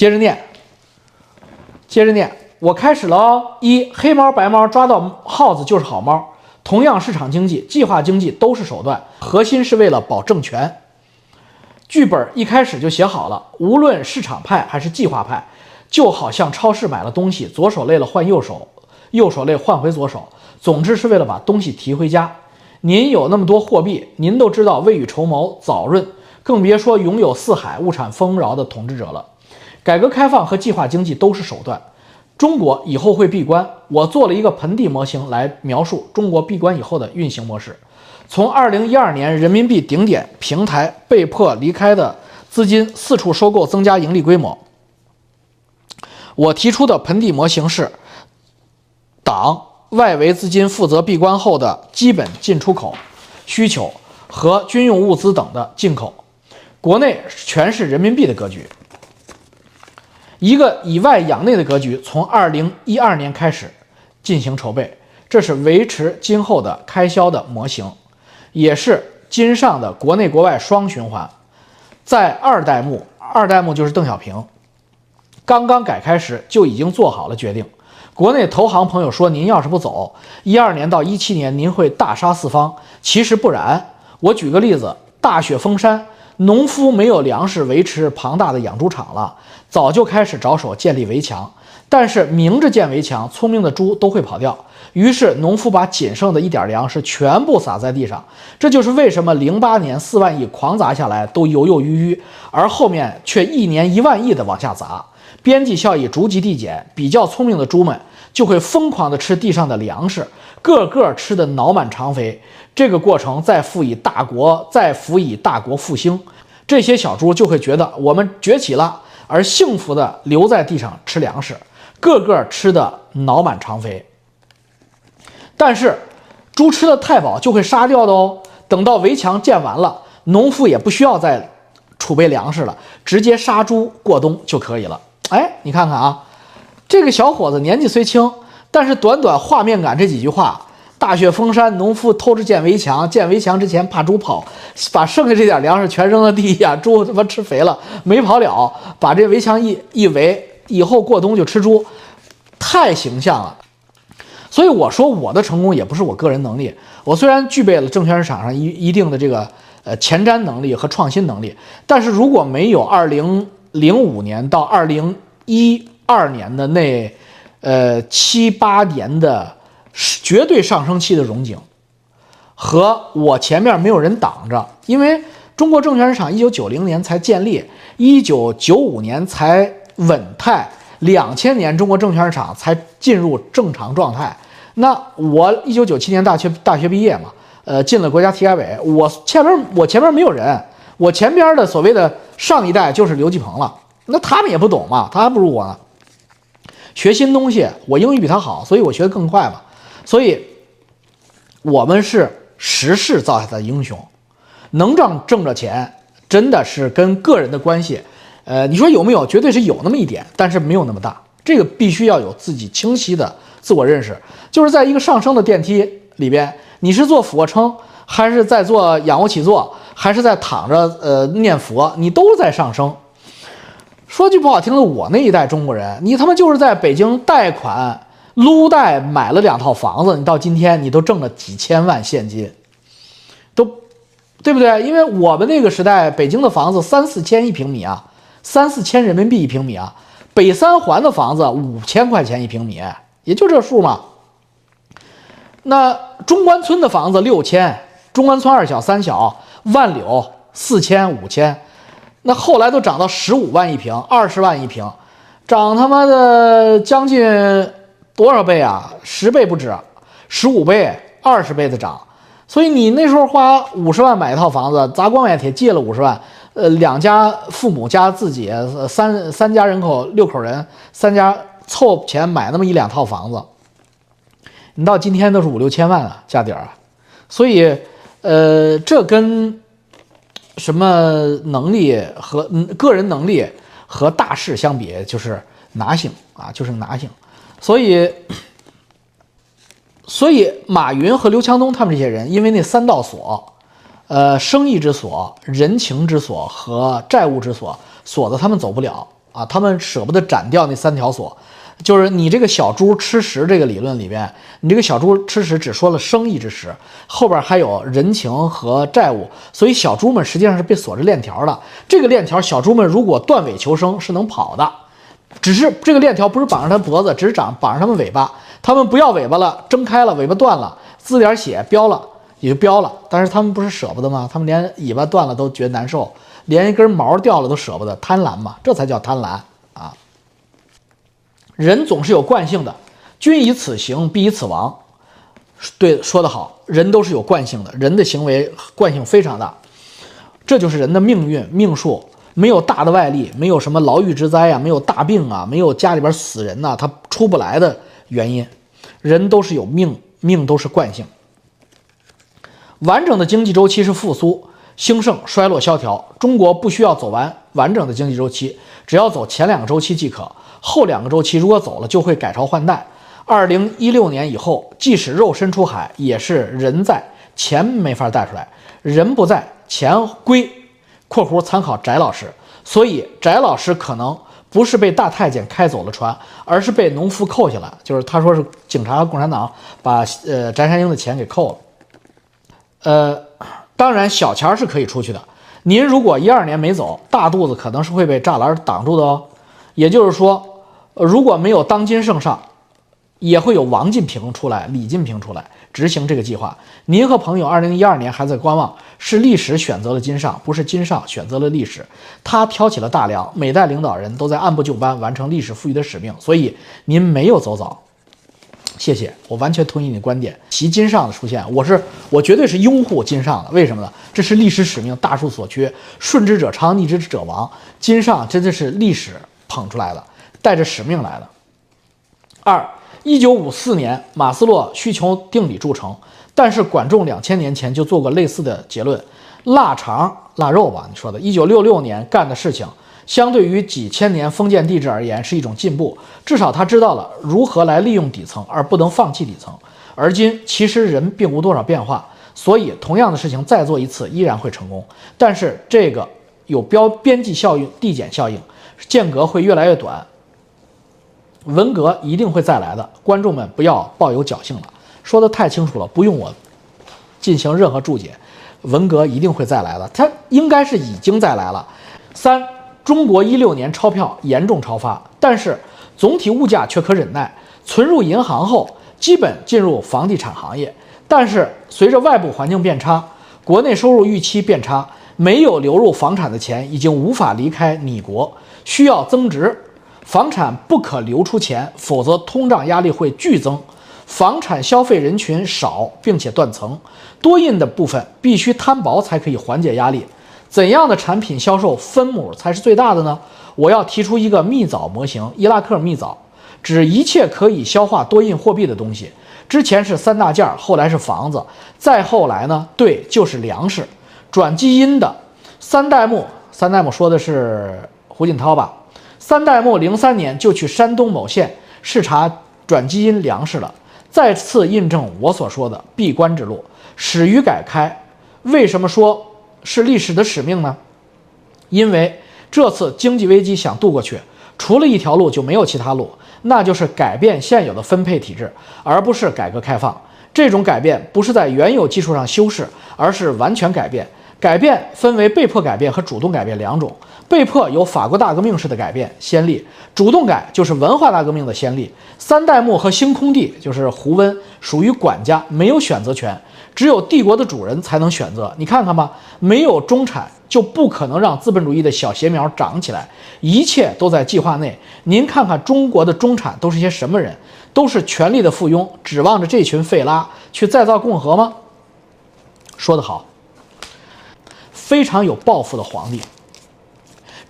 接着念，接着念，我开始了哦。一黑猫白猫抓到耗子就是好猫。同样，市场经济、计划经济都是手段，核心是为了保政权。剧本一开始就写好了，无论市场派还是计划派，就好像超市买了东西，左手累了换右手，右手累换回左手，总之是为了把东西提回家。您有那么多货币，您都知道未雨绸缪、早润，更别说拥有四海物产丰饶的统治者了。改革开放和计划经济都是手段。中国以后会闭关，我做了一个盆地模型来描述中国闭关以后的运行模式。从二零一二年人民币顶点平台被迫离开的资金四处收购增加盈利规模，我提出的盆地模型是：党外围资金负责闭关后的基本进出口需求和军用物资等的进口，国内全是人民币的格局。一个以外养内的格局，从二零一二年开始进行筹备，这是维持今后的开销的模型，也是今上的国内国外双循环。在二代目，二代目就是邓小平，刚刚改开时就已经做好了决定。国内投行朋友说，您要是不走，一二年到一七年您会大杀四方。其实不然，我举个例子，大雪封山。农夫没有粮食维持庞大的养猪场了，早就开始着手建立围墙。但是明着建围墙，聪明的猪都会跑掉。于是农夫把仅剩的一点粮食全部撒在地上。这就是为什么零八年四万亿狂砸下来都犹犹豫豫，而后面却一年一万亿的往下砸。边际效益逐级递减，比较聪明的猪们就会疯狂的吃地上的粮食，个个吃得脑满肠肥。这个过程再辅以大国，再辅以大国复兴，这些小猪就会觉得我们崛起了，而幸福的留在地上吃粮食，个个吃的脑满肠肥。但是，猪吃的太饱就会杀掉的哦。等到围墙建完了，农夫也不需要再储备粮食了，直接杀猪过冬就可以了。哎，你看看啊，这个小伙子年纪虽轻，但是短短画面感这几句话。大雪封山，农夫偷着建围墙。建围墙之前怕猪跑，把剩下这点粮食全扔到地下，猪他妈吃肥了，没跑了。把这围墙一一围，以后过冬就吃猪，太形象了。所以我说我的成功也不是我个人能力。我虽然具备了证券市场上一一定的这个呃前瞻能力和创新能力，但是如果没有二零零五年到二零一二年的那呃七八年的。绝对上升期的荣景，和我前面没有人挡着，因为中国证券市场一九九零年才建立，一九九五年才稳态，两千年中国证券市场才进入正常状态。那我一九九七年大学大学毕业嘛，呃，进了国家体改委，我前面我前面没有人，我前边的所谓的上一代就是刘继鹏了，那他们也不懂嘛，他还不如我呢。学新东西，我英语比他好，所以我学得更快嘛。所以，我们是时势造下的英雄，能挣挣着钱，真的是跟个人的关系。呃，你说有没有？绝对是有那么一点，但是没有那么大。这个必须要有自己清晰的自我认识。就是在一个上升的电梯里边，你是做俯卧撑，还是在做仰卧起坐，还是在躺着呃念佛，你都在上升。说句不好听的，我那一代中国人，你他妈就是在北京贷款。撸贷买了两套房子，你到今天你都挣了几千万现金，都对不对？因为我们那个时代，北京的房子三四千一平米啊，三四千人民币一平米啊。北三环的房子五千块钱一平米，也就这数嘛。那中关村的房子六千，中关村二小三小，万柳四千五千，那后来都涨到十五万一平，二十万一平，涨他妈的将近。多少倍啊？十倍不止，十五倍、二十倍的涨。所以你那时候花五十万买一套房子，砸光买铁借了五十万，呃，两家父母加自己三三家人口六口人，三家凑钱买那么一两套房子，你到今天都是五六千万啊，家底儿啊。所以，呃，这跟什么能力和个人能力和大势相比，就是拿性啊，就是拿性。所以，所以马云和刘强东他们这些人，因为那三道锁，呃，生意之锁、人情之锁和债务之锁，锁的他们走不了。啊，他们舍不得斩掉那三条锁。就是你这个小猪吃食这个理论里边，你这个小猪吃食只说了生意之食，后边还有人情和债务，所以小猪们实际上是被锁着链条的。这个链条，小猪们如果断尾求生是能跑的，只是这个链条不是绑上它脖子，只是长绑上它们尾巴。它们不要尾巴了，挣开了，尾巴断了，滋点血飙了也就飙了。但是它们不是舍不得吗？它们连尾巴断了都觉得难受，连一根毛掉了都舍不得，贪婪嘛，这才叫贪婪。人总是有惯性的，君以此行，必以此亡。对，说得好，人都是有惯性的，人的行为惯性非常大，这就是人的命运命数。没有大的外力，没有什么牢狱之灾啊，没有大病啊，没有家里边死人呐，他出不来的原因。人都是有命，命都是惯性。完整的经济周期是复苏、兴盛、衰落、萧条。中国不需要走完完整的经济周期，只要走前两个周期即可。后两个周期如果走了，就会改朝换代。二零一六年以后，即使肉身出海，也是人在，钱没法带出来；人不在，钱归。（括弧参考翟老师）所以翟老师可能不是被大太监开走了船，而是被农夫扣下来。就是他说是警察和、共产党把呃翟山鹰的钱给扣了。呃，当然小钱是可以出去的。您如果一二年没走，大肚子可能是会被栅栏挡住的哦。也就是说。呃如果没有当今圣上，也会有王进平出来、李进平出来执行这个计划。您和朋友二零一二年还在观望，是历史选择了金上，不是金上选择了历史。他挑起了大梁，每代领导人都在按部就班完成历史赋予的使命，所以您没有走早。谢谢，我完全同意你的观点。其金上的出现，我是我绝对是拥护金上的。为什么呢？这是历史使命，大势所趋，顺之者昌，逆之者亡。金上真的是历史捧出来的。带着使命来的。二，一九五四年马斯洛需求定理铸成，但是管仲两千年前就做过类似的结论。腊肠腊肉吧，你说的。一九六六年干的事情，相对于几千年封建帝制而言是一种进步，至少他知道了如何来利用底层，而不能放弃底层。而今其实人并无多少变化，所以同样的事情再做一次依然会成功，但是这个有标边际效应递减效应，间隔会越来越短。文革一定会再来的，观众们不要抱有侥幸了。说的太清楚了，不用我进行任何注解。文革一定会再来的，它应该是已经再来了。三，中国一六年钞票严重超发，但是总体物价却可忍耐。存入银行后，基本进入房地产行业，但是随着外部环境变差，国内收入预期变差，没有流入房产的钱已经无法离开你国，需要增值。房产不可流出钱，否则通胀压力会剧增。房产消费人群少，并且断层，多印的部分必须摊薄才可以缓解压力。怎样的产品销售分母才是最大的呢？我要提出一个蜜枣模型，伊拉克蜜枣，指一切可以消化多印货币的东西。之前是三大件，后来是房子，再后来呢？对，就是粮食。转基因的三代目，三代目说的是胡锦涛吧？三代目零三年就去山东某县视察转基因粮食了，再次印证我所说的闭关之路始于改开。为什么说是历史的使命呢？因为这次经济危机想渡过去，除了一条路就没有其他路，那就是改变现有的分配体制，而不是改革开放。这种改变不是在原有基础上修饰，而是完全改变。改变分为被迫改变和主动改变两种。被迫有法国大革命式的改变先例，主动改就是文化大革命的先例。三代目和星空帝就是胡温属于管家，没有选择权，只有帝国的主人才能选择。你看看吧，没有中产就不可能让资本主义的小邪苗长起来，一切都在计划内。您看看中国的中产都是些什么人？都是权力的附庸，指望着这群废拉去再造共和吗？说得好，非常有抱负的皇帝。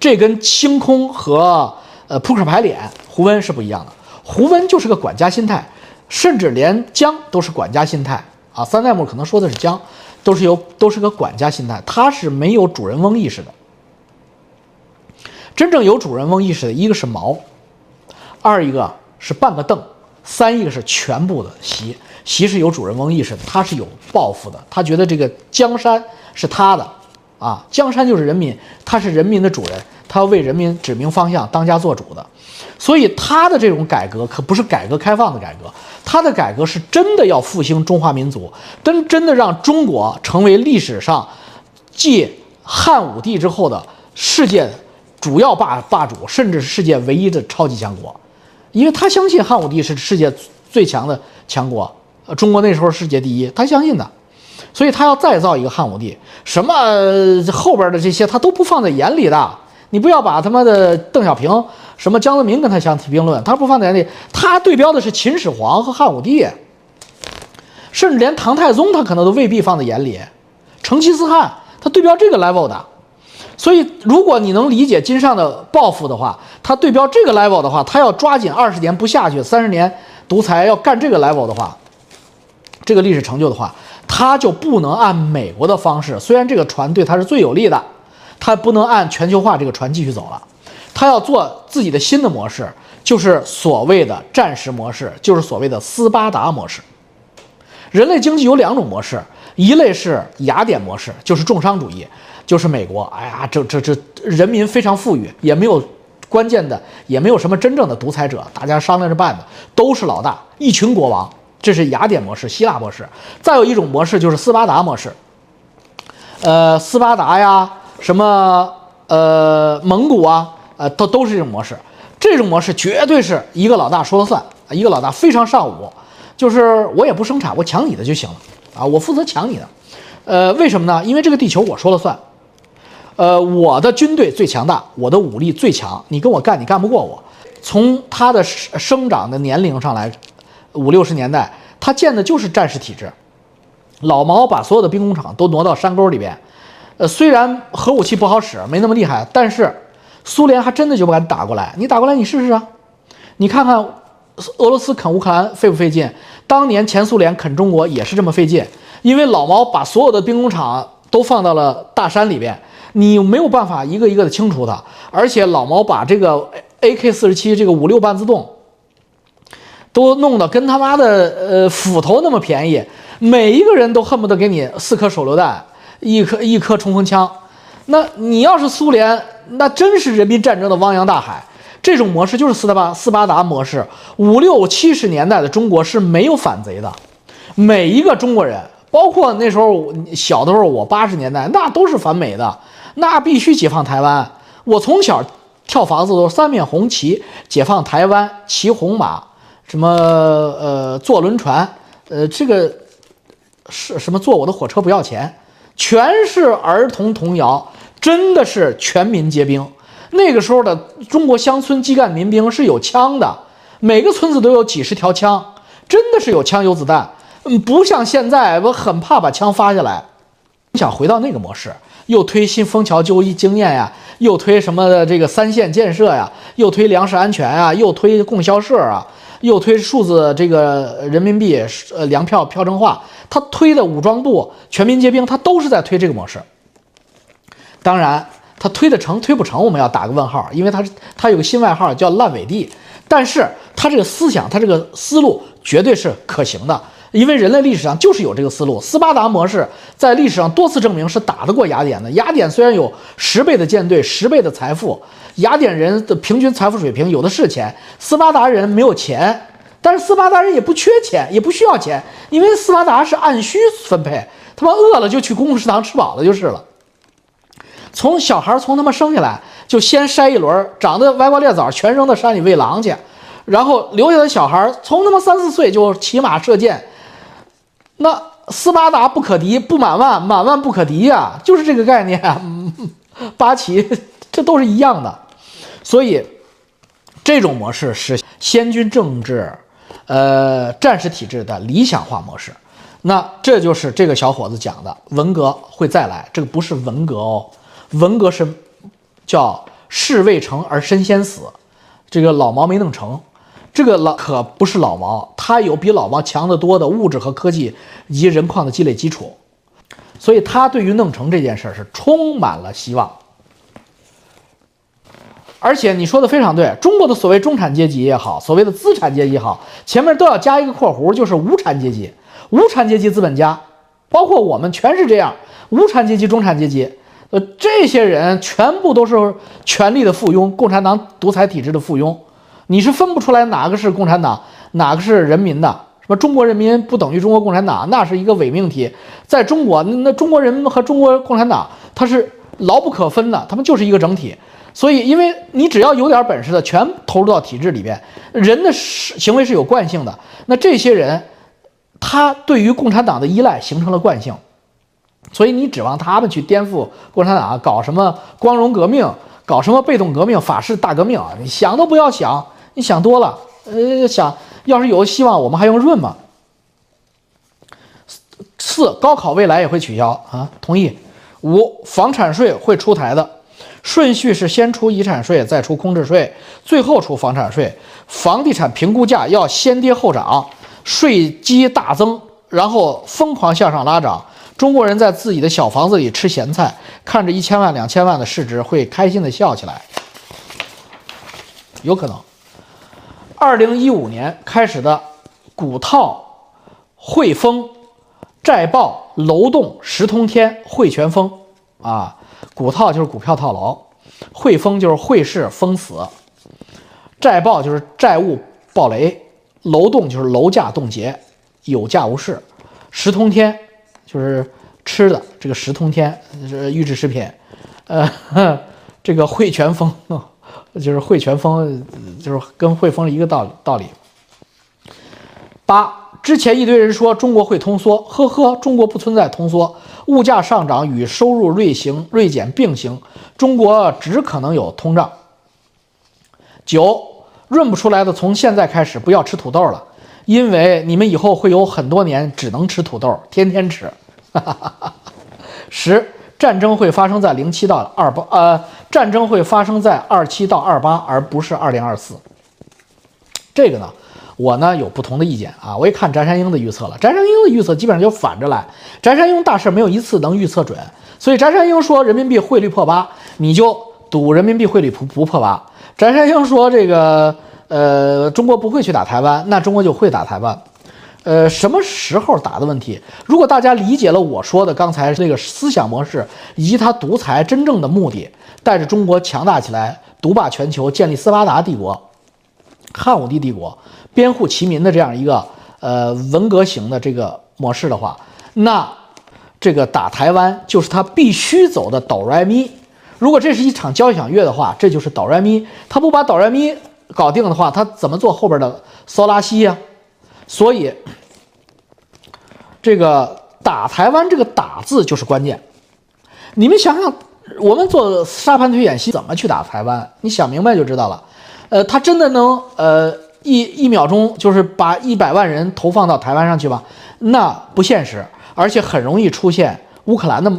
这跟清空和呃扑克牌脸胡温是不一样的。胡温就是个管家心态，甚至连江都是管家心态啊。三代目可能说的是江，都是有都是个管家心态，他是没有主人翁意识的。真正有主人翁意识的，一个是毛，二一个是半个凳，三一个是全部的席。席是有主人翁意识的，他是有抱负的，他觉得这个江山是他的。啊，江山就是人民，他是人民的主人，他要为人民指明方向，当家做主的。所以他的这种改革可不是改革开放的改革，他的改革是真的要复兴中华民族，真真的让中国成为历史上继汉武帝之后的世界主要霸霸主，甚至是世界唯一的超级强国。因为他相信汉武帝是世界最强的强国，呃，中国那时候世界第一，他相信的，所以他要再造一个汉武帝，什么后边的这些他都不放在眼里的。你不要把他妈的邓小平、什么江泽民跟他相提并论，他不放在眼里，他对标的是秦始皇和汉武帝，甚至连唐太宗他可能都未必放在眼里，成吉思汗他对标这个 level 的。所以，如果你能理解金上的抱负的话，他对标这个 level 的话，他要抓紧二十年不下去，三十年独裁要干这个 level 的话，这个历史成就的话，他就不能按美国的方式。虽然这个船对他是最有利的，他不能按全球化这个船继续走了，他要做自己的新的模式，就是所谓的战时模式，就是所谓的斯巴达模式。人类经济有两种模式，一类是雅典模式，就是重商主义。就是美国，哎呀，这这这人民非常富裕，也没有关键的，也没有什么真正的独裁者，大家商量着办的，都是老大，一群国王，这是雅典模式、希腊模式。再有一种模式就是斯巴达模式，呃，斯巴达呀，什么呃蒙古啊，呃，都都是这种模式。这种模式绝对是一个老大说了算，一个老大非常尚武，就是我也不生产，我抢你的就行了啊，我负责抢你的。呃，为什么呢？因为这个地球我说了算。呃，我的军队最强大，我的武力最强，你跟我干，你干不过我。从他的生长的年龄上来，五六十年代，他建的就是战时体制。老毛把所有的兵工厂都挪到山沟里边。呃，虽然核武器不好使，没那么厉害，但是苏联还真的就不敢打过来。你打过来，你试试啊！你看看俄罗斯啃乌克兰费不费劲？当年前苏联啃中国也是这么费劲，因为老毛把所有的兵工厂都放到了大山里边。你没有办法一个一个的清除它，而且老毛把这个 AK 四十七这个五六半自动都弄得跟他妈的呃斧头那么便宜，每一个人都恨不得给你四颗手榴弹，一颗一颗冲锋枪。那你要是苏联，那真是人民战争的汪洋大海。这种模式就是斯巴斯巴达模式。五六七十年代的中国是没有反贼的，每一个中国人，包括那时候小的时候，我八十年代那都是反美的。那必须解放台湾！我从小跳房子都是三面红旗，解放台湾，骑红马，什么呃坐轮船，呃这个是什么坐我的火车不要钱，全是儿童童谣，真的是全民皆兵。那个时候的中国乡村基干民兵是有枪的，每个村子都有几十条枪，真的是有枪有子弹。嗯，不像现在，我很怕把枪发下来。你想回到那个模式？又推新枫桥就医经验呀，又推什么这个三线建设呀，又推粮食安全啊，又推供销社啊，又推数字这个人民币呃粮票票证化，他推的武装部全民皆兵，他都是在推这个模式。当然，他推的成推不成，我们要打个问号，因为他是他有个新外号叫烂尾地，但是他这个思想，他这个思路绝对是可行的。因为人类历史上就是有这个思路，斯巴达模式在历史上多次证明是打得过雅典的。雅典虽然有十倍的舰队、十倍的财富，雅典人的平均财富水平有的是钱，斯巴达人没有钱，但是斯巴达人也不缺钱，也不需要钱，因为斯巴达是按需分配，他妈饿了就去公共食堂吃饱了就是了。从小孩从他妈生下来就先筛一轮，长得歪瓜裂枣，全扔到山里喂狼去，然后留下的小孩从他妈三四岁就骑马射箭。那斯巴达不可敌，不满万，满万不可敌呀，就是这个概念。八旗，这都是一样的。所以，这种模式是先军政治，呃，战时体制的理想化模式。那这就是这个小伙子讲的，文革会再来。这个不是文革哦，文革是叫事未成而身先死，这个老毛没弄成。这个老可不是老毛，他有比老毛强得多的物质和科技以及人矿的积累基础，所以他对于弄成这件事是充满了希望。而且你说的非常对，中国的所谓中产阶级也好，所谓的资产阶级也好，前面都要加一个括弧，就是无产阶级。无产阶级资本家，包括我们全是这样。无产阶级、中产阶级，呃，这些人全部都是权力的附庸，共产党独裁体制的附庸，你是分不出来哪个是共产党，哪个是人民的。什么中国人民不等于中国共产党，那是一个伪命题。在中国，那那中国人民和中国共产党，它是牢不可分的，他们就是一个整体。所以，因为你只要有点本事的，全投入到体制里边，人的行为是有惯性的。那这些人，他对于共产党的依赖形成了惯性。所以你指望他们去颠覆共产党，搞什么光荣革命，搞什么被动革命、法式大革命啊？你想都不要想，你想多了。呃，想要是有希望，我们还用润吗？四，高考未来也会取消啊？同意。五，房产税会出台的，顺序是先出遗产税，再出空置税，最后出房产税。房地产评估价要先跌后涨，税基大增，然后疯狂向上拉涨。中国人在自己的小房子里吃咸菜，看着一千万、两千万的市值，会开心的笑起来。有可能。二零一五年开始的股套、汇丰、债报、楼栋、十通天、汇全封。啊，股套就是股票套牢，汇丰就是汇市封死，债报就是债务暴雷，楼栋就是楼价冻结，有价无市，十通天。就是吃的这个十通天是预制食品，呃，这个汇全丰就是汇全丰，就是跟汇丰一个道道理。八之前一堆人说中国会通缩，呵呵，中国不存在通缩，物价上涨与收入锐行锐减并行，中国只可能有通胀。九润不出来的，从现在开始不要吃土豆了。因为你们以后会有很多年只能吃土豆，天天吃。十，战争会发生在零七到二八，呃，战争会发生在二七到二八，而不是二零二四。这个呢，我呢有不同的意见啊。我也看翟山鹰的预测了，翟山鹰的预测基本上就反着来。翟山鹰大事没有一次能预测准，所以翟山鹰说人民币汇率破八，你就赌人民币汇率不不破八。翟山鹰说这个。呃，中国不会去打台湾，那中国就会打台湾。呃，什么时候打的问题？如果大家理解了我说的刚才那个思想模式，以及他独裁真正的目的，带着中国强大起来，独霸全球，建立斯巴达帝国、汉武帝帝国，编户齐民的这样一个呃文革型的这个模式的话，那这个打台湾就是他必须走的哆来咪。如果这是一场交响乐的话，这就是哆来咪。他不把哆来咪。搞定的话，他怎么做后边的骚拉西呀？所以，这个打台湾这个“打”字就是关键。你们想想，我们做沙盘推演习怎么去打台湾？你想明白就知道了。呃，他真的能呃一一秒钟就是把一百万人投放到台湾上去吗？那不现实，而且很容易出现乌克兰的。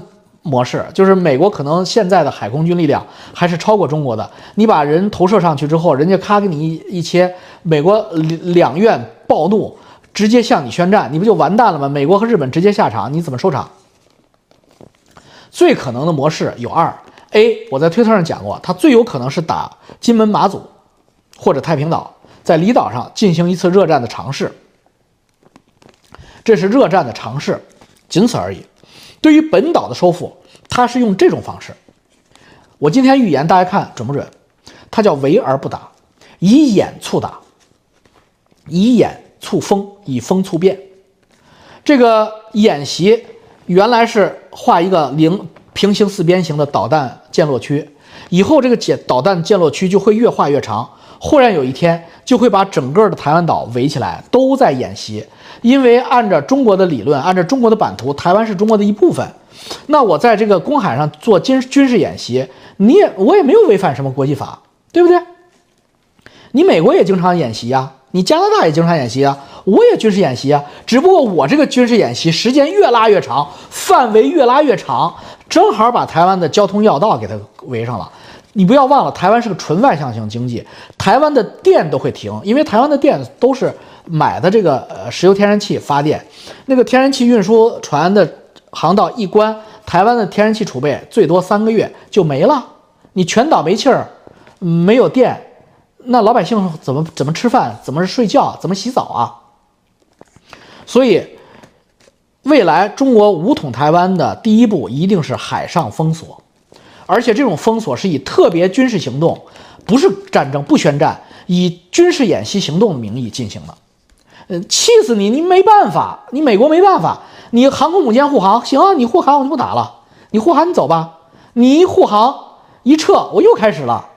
模式就是美国可能现在的海空军力量还是超过中国的。你把人投射上去之后，人家咔给你一一切，美国两院暴怒，直接向你宣战，你不就完蛋了吗？美国和日本直接下场，你怎么收场？最可能的模式有二：A，我在推特上讲过，它最有可能是打金门、马祖或者太平岛，在离岛上进行一次热战的尝试。这是热战的尝试，仅此而已。对于本岛的收复，他是用这种方式。我今天预言，大家看准不准？他叫围而不打，以演促打，以演促风，以风促变。这个演习原来是画一个零平行四边形的导弹降落区，以后这个解导弹降落区就会越画越长，忽然有一天就会把整个的台湾岛围起来，都在演习。因为按照中国的理论，按照中国的版图，台湾是中国的一部分。那我在这个公海上做军军事演习，你也我也没有违反什么国际法，对不对？你美国也经常演习呀，你加拿大也经常演习啊，我也军事演习啊。只不过我这个军事演习时间越拉越长，范围越拉越长，正好把台湾的交通要道给它围上了。你不要忘了，台湾是个纯外向型经济，台湾的电都会停，因为台湾的电都是。买的这个呃石油天然气发电，那个天然气运输船的航道一关，台湾的天然气储备最多三个月就没了。你全岛没气儿，没有电，那老百姓怎么怎么吃饭，怎么睡觉，怎么洗澡啊？所以，未来中国武统台湾的第一步一定是海上封锁，而且这种封锁是以特别军事行动，不是战争，不宣战，以军事演习行动的名义进行的。气死你！你没办法，你美国没办法，你航空母舰护航行啊，你护航我就不打了，你护航你走吧，你一护航一撤我又开始了。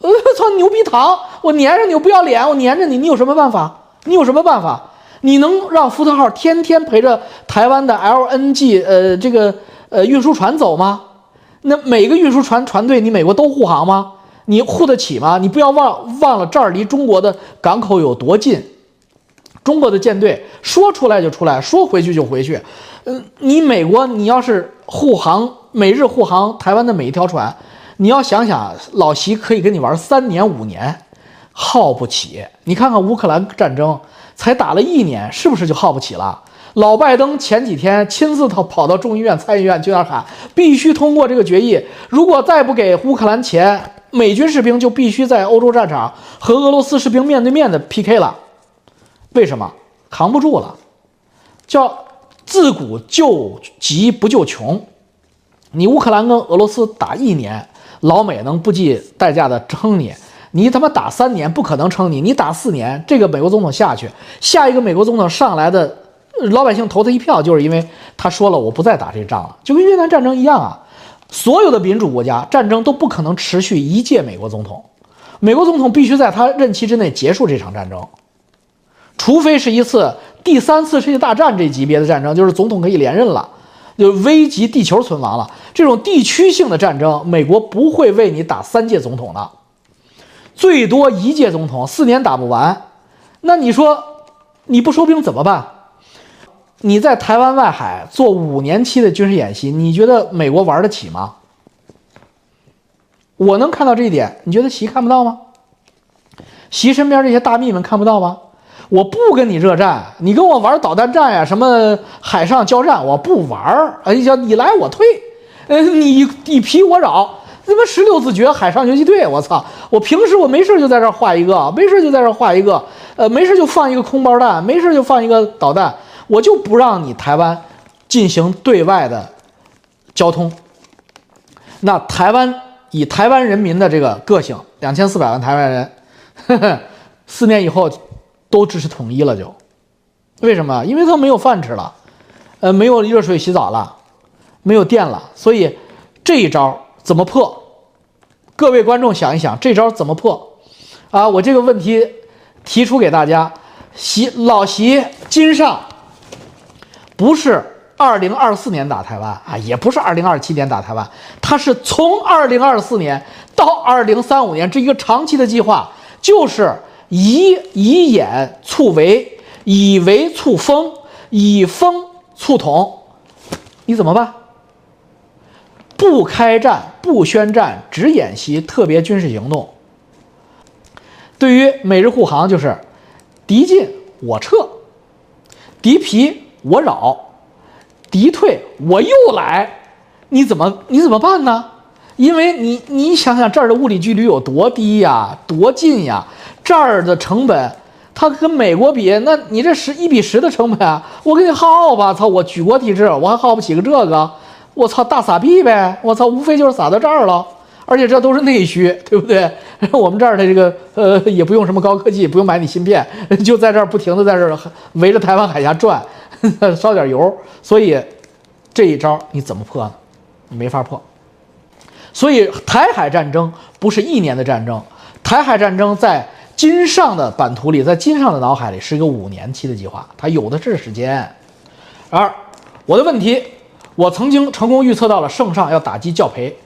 我操，牛逼糖！我粘着你，我不要脸，我粘着你，你有什么办法？你有什么办法？你能让福特号天天陪着台湾的 LNG 呃这个呃运输船走吗？那每个运输船船队你美国都护航吗？你护得起吗？你不要忘忘了这儿离中国的港口有多近，中国的舰队说出来就出来，说回去就回去。嗯，你美国你要是护航，每日护航台湾的每一条船。你要想想，老习可以跟你玩三年五年，耗不起。你看看乌克兰战争才打了一年，是不是就耗不起了？老拜登前几天亲自跑跑到众议院、参议院去那喊，必须通过这个决议。如果再不给乌克兰钱，美军士兵就必须在欧洲战场和俄罗斯士兵面对面的 PK 了。为什么？扛不住了。叫自古救急不救穷。你乌克兰跟俄罗斯打一年。老美能不计代价的撑你？你他妈打三年不可能撑你，你打四年，这个美国总统下去，下一个美国总统上来的老百姓投他一票，就是因为他说了我不再打这仗了，就跟越南战争一样啊。所有的民主国家战争都不可能持续一届美国总统，美国总统必须在他任期之内结束这场战争，除非是一次第三次世界大战这级别的战争，就是总统可以连任了。就危及地球存亡了。这种地区性的战争，美国不会为你打三届总统的，最多一届总统，四年打不完。那你说你不收兵怎么办？你在台湾外海做五年期的军事演习，你觉得美国玩得起吗？我能看到这一点，你觉得习看不到吗？习身边这些大秘们看不到吗？我不跟你热战，你跟我玩导弹战呀，什么海上交战，我不玩儿。哎呀，你来我退，呃，你你皮我扰，他妈十六字诀海上游击队，我操！我平时我没事就在这画一个，没事就在这画一个，呃，没事就放一个空包弹，没事就放一个导弹，我就不让你台湾进行对外的交通。那台湾以台湾人民的这个个性，两千四百万台湾人，呵呵，四年以后。都支持统一了，就为什么？因为他没有饭吃了，呃，没有热水洗澡了，没有电了，所以这一招怎么破？各位观众想一想，这招怎么破？啊，我这个问题提出给大家：习老习金上不是二零二四年打台湾啊，也不是二零二七年打台湾，他是从二零二四年到二零三五年这一个长期的计划，就是。以以演促围，以围促封，以封促统，你怎么办？不开战，不宣战，只演习特别军事行动。对于美日护航，就是敌进我撤，敌疲我扰，敌退我又来，你怎么你怎么办呢？因为你你想想这儿的物理距离有多低呀，多近呀。这儿的成本，它跟美国比，那你这十一比十的成本啊！我给你耗吧，操！我举国体制，我还耗不起个这个，我操，大撒币呗！我操，无非就是撒到这儿了，而且这都是内需，对不对？我们这儿的这个呃，也不用什么高科技，不用买你芯片，就在这儿不停的在这儿围着台湾海峡转，烧点油。所以这一招你怎么破呢？你没法破。所以台海战争不是一年的战争，台海战争在。金上的版图里，在金上的脑海里是一个五年期的计划，他有的是时间。而我的问题，我曾经成功预测到了圣上要打击教培，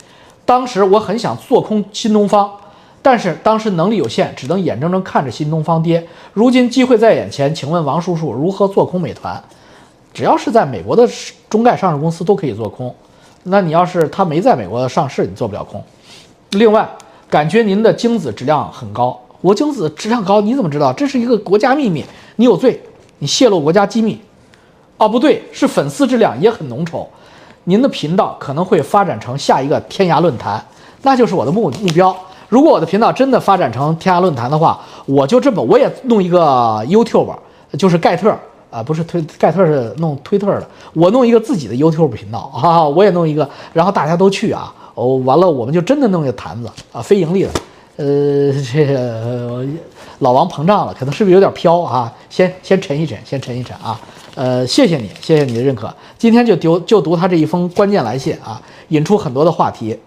当时我很想做空新东方，但是当时能力有限，只能眼睁睁看着新东方跌。如今机会在眼前，请问王叔叔如何做空美团？只要是在美国的中概上市公司都可以做空，那你要是他没在美国上市，你做不了空。另外，感觉您的精子质量很高。我精子质量高，你怎么知道？这是一个国家秘密，你有罪，你泄露国家机密。哦，不对，是粉丝质量也很浓稠。您的频道可能会发展成下一个天涯论坛，那就是我的目目标。如果我的频道真的发展成天涯论坛的话，我就这么，我也弄一个 YouTube，就是盖特啊，不是推盖特是弄推特的，我弄一个自己的 YouTube 频道啊，我也弄一个，然后大家都去啊。哦，完了我们就真的弄一个坛子啊，非盈利的。呃，这个老王膨胀了，可能是不是有点飘啊？先先沉一沉，先沉一沉啊。呃，谢谢你，谢谢你的认可。今天就丢就读他这一封关键来信啊，引出很多的话题。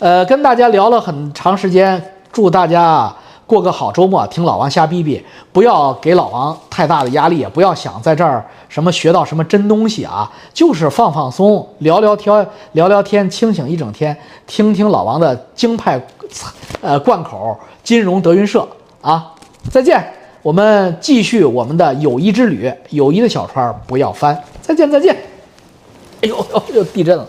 呃，跟大家聊了很长时间，祝大家过个好周末。听老王瞎逼逼，不要给老王太大的压力，也不要想在这儿什么学到什么真东西啊，就是放放松，聊聊天，聊聊天，清醒一整天，听听老王的京派。呃，贯口金融德云社啊，再见，我们继续我们的友谊之旅，友谊的小船不要翻，再见再见。哎呦呦，又地震了。